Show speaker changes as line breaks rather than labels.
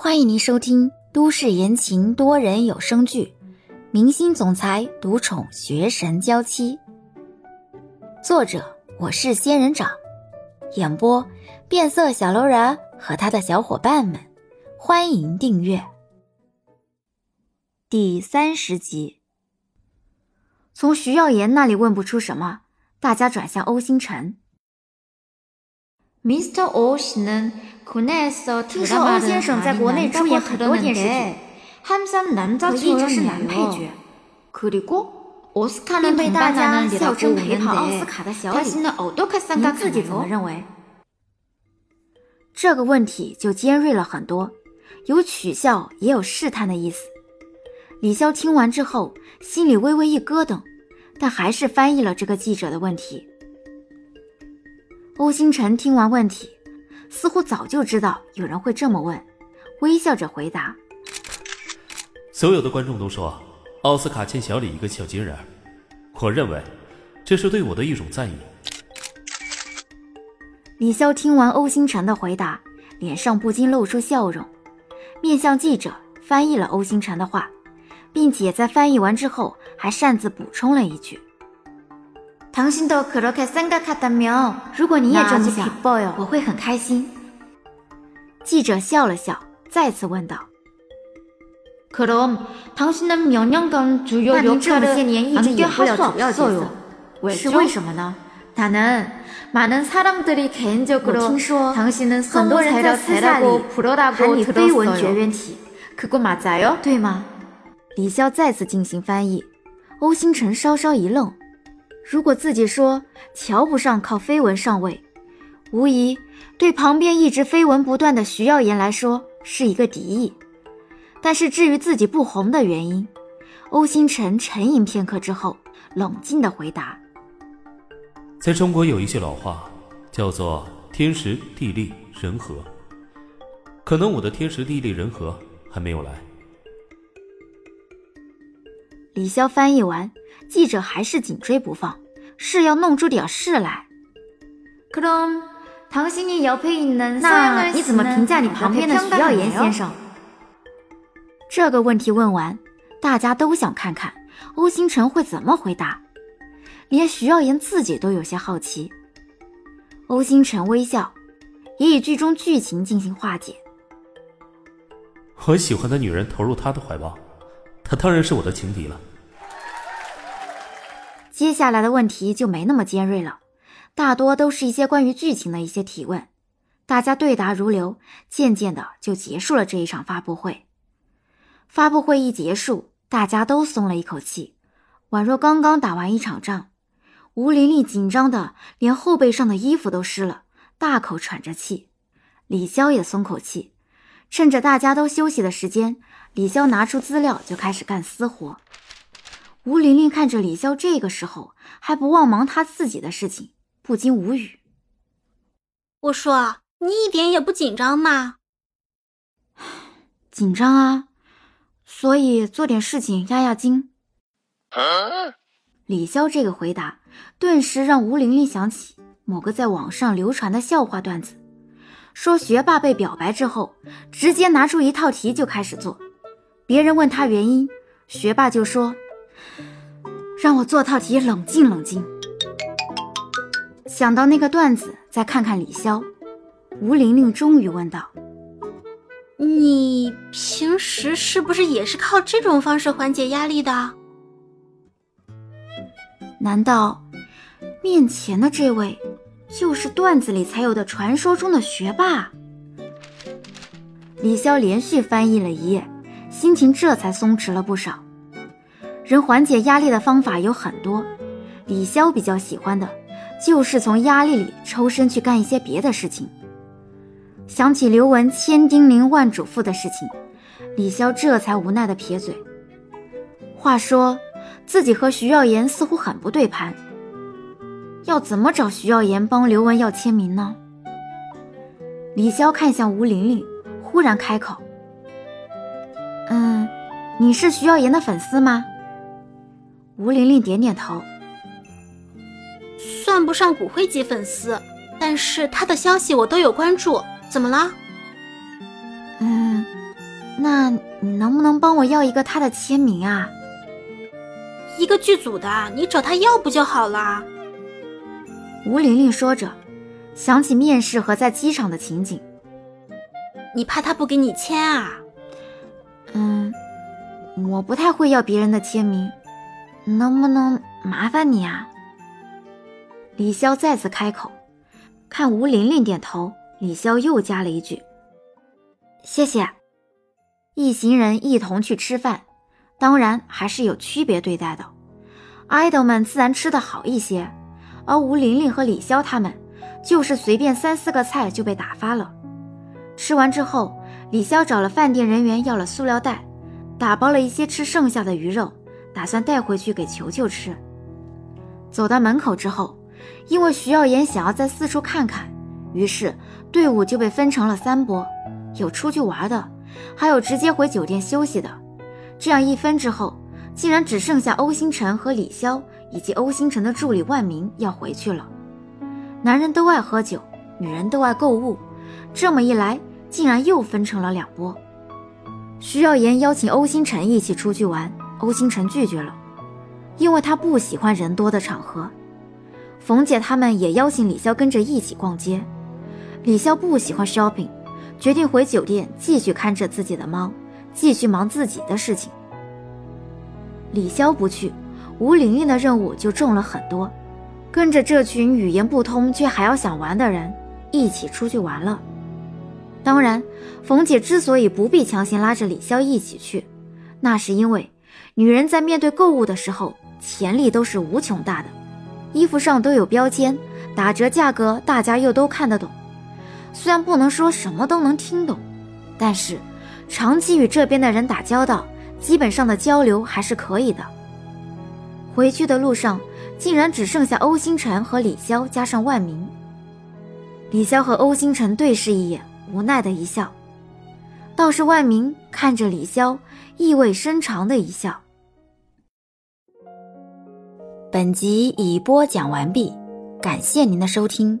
欢迎您收听都市言情多人有声剧《明星总裁独宠学神娇妻》，作者我是仙人掌，演播变色小楼人和他的小伙伴们。欢迎订阅第三十集。从徐耀言那里问不出什么，大家转向欧星辰。
미스터 오 씨는 국내에서
听说欧先
드라마를
生在
많이
国内出演
만들고
很多电视剧，
그러는데 항상 남자
可一直是男配角
출연이에요. ， 그리고
并
오스카는
被大家
동반하는
笑
일이라고
称陪跑奥斯
오는데
卡的小李。
당신은 어떻게
您自己怎么
생각하나요?
认为？这个问题就尖锐了很多，有取笑也有试探的意思。李潇听完之后，心里微微一咯噔，但还是翻译了这个记者的问题。 欧星辰听完问题，似乎早就知道有人会这么问，微笑着回答
所有的观众都说奥斯卡欠小李一个小金人，我认为这是对我的一种赞誉。：“
李潇听完欧星辰的回答，脸上不禁露出笑容，面向记者翻译了欧星辰的话，并且在翻译完之后还擅自补充了一句
당신도 그렇게 생각한다면
：“如果你也这么
나아주
想，
기뻐요.
我会很开心。”记者笑了笑，再次问道
그럼 당신은 몇 년간 주요
那您这么
역할을
些年一直
안겨
演不了
할수
主要角
없어요.
色，是
왜죠?
为什么呢？
나는 많은 사람들이 개인적으로
我听说
당신은
很多人在
성우세라
私下里
대라고
喊
부르라고
你绯闻绝
들었어요.
缘体，
그거 맞아요?
对吗？李潇再次进行翻译，欧星辰稍稍一愣。 如果自己说瞧不上靠绯闻上位，无疑对旁边一直绯闻不断的徐耀言来说是一个敌意。但是至于自己不红的原因，欧星辰沉吟片刻之后，冷静的回答
在中国有一句老话，叫做“天时地利人和”。可能我的天时地利人和还没有来。
李潇翻译完，记者还是紧追不放，是要弄出点事来。
그럼 당신이 옆에 있는
那
서영을
你怎么评价你旁边的徐耀言先生？这个问题问完，大家都想看看欧星辰会怎么回答，连徐耀言自己都有些好奇。欧星辰微笑，也以剧中剧情进行化解。
我喜欢的女人投入他的怀抱， 他当然是我的情敌了。
接下来的问题就没那么尖锐了，大多都是一些关于剧情的一些提问，大家对答如流，渐渐的就结束了这一场发布会。发布会一结束，大家都松了一口气，宛若刚刚打完一场仗。吴玲玲紧张的连后背上的衣服都湿了，大口喘着气。李潇也松口气，趁着大家都休息的时间，李潇拿出资料就开始干私活。吴玲玲看着李潇这个时候还不忘忙他自己的事情，不禁无语。
我说你一点也不紧张吗？
紧张啊，所以做点事情压压惊。李潇这个回答，顿时让吴玲玲想起某个在网上流传的笑话段子，说学霸被表白之后，直接拿出一套题就开始做，别人问他原因，学霸就说：“让我做套题，冷静冷静。”想到那个段子，再看看李潇，吴玲玲终于问道。
你平时是不是也是靠这种方式缓解压力的？
难道面前的这位就是段子里才有的传说中的学霸？李潇连续翻译了一页，心情这才松弛了不少。人缓解压力的方法有很多，李潇比较喜欢的就是从压力里抽身去干一些别的事情。想起刘雯千叮咛万嘱咐的事情，李潇这才无奈的撇嘴。话说，自己和徐耀言似乎很不对盘，要怎么找徐耀言帮刘雯要签名呢？李潇看向吴玲玲，忽然开口：“嗯，你是徐耀言的粉丝吗？”吴玲玲点点头。
算不上骨灰级粉丝，但是他的消息我都有关注。怎么了？
嗯，那你能不能帮我要一个他的签名啊？
一个剧组的，你找他要不就好了？
吴玲玲说着，想起面试和在机场的情景。
你怕他不给你签啊？
嗯，我不太会要别人的签名，能不能麻烦你啊？李潇再次开口，看吴玲玲点头，李潇又加了一句：“谢谢。”一行人一同去吃饭，当然还是有区别对待的。爱豆们自然吃得好一些，而吴玲玲和李潇他们就是随便三四个菜就被打发了。吃完之后，李潇找了饭店人员要了塑料袋，打包了一些吃剩下的鱼肉，打算带回去给球球吃。走到门口之后，因为徐耀言想要再四处看看，于是队伍就被分成了三波，有出去玩的。还有直接回酒店休息的，这样一分之后，竟然只剩下欧星辰和李潇以及欧星辰的助理万明要回去了。男人都爱喝酒，女人都爱购物，这么一来，竟然又分成了两波。徐耀言邀请欧星辰一起出去玩，欧星辰拒绝了，因为他不喜欢人多的场合。冯姐他们也邀请李潇跟着一起逛街，李潇不喜欢 shopping。决定回酒店继续看着自己的猫，继续忙自己的事情。李潇不去，吴玲玲的任务就重了很多，跟着这群语言不通却还要想玩的人一起出去玩了。当然，冯姐之所以不必强行拉着李潇一起去，那是因为女人在面对购物的时候，潜力都是无穷大的，衣服上都有标签，打折价格大家又都看得懂。虽然不能说什么都能听懂，但是长期与这边的人打交道，基本上的交流还是可以的。回去的路上，竟然只剩下欧星辰和李潇加上万明。李潇和欧星辰对视一眼，无奈的一笑，倒是万明看着李潇，意味深长的一笑。本集已播讲完毕，感谢您的收听。